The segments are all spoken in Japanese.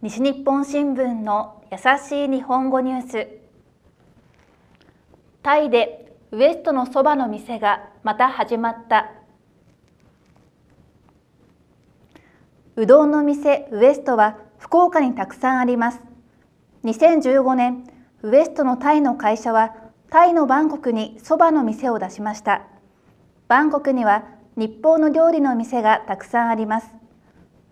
西日本新聞の優しい日本語ニュース。タイでウエストのそばの店がまた始まった。うどんの店ウエストは福岡にたくさんあります。2015年ウエストのタイの会社はタイのバンコクにそばの店を出しました。バンコクには日本の料理の店がたくさんあります。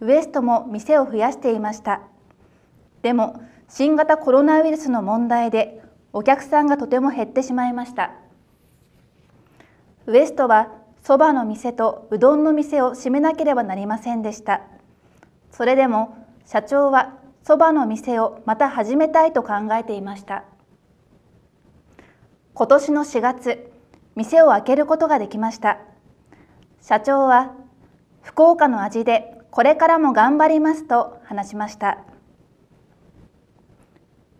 ウエストも店を増やしていました。でも新型コロナウイルスの問題でお客さんがとても減ってしまいました。ウエストはそばの店とうどんの店を閉めなければなりませんでした。それでも社長はそばの店をまた始めたいと考えていました。今年の4月店を開けることができました。社長は福岡の味でこれからも頑張りますと話しました。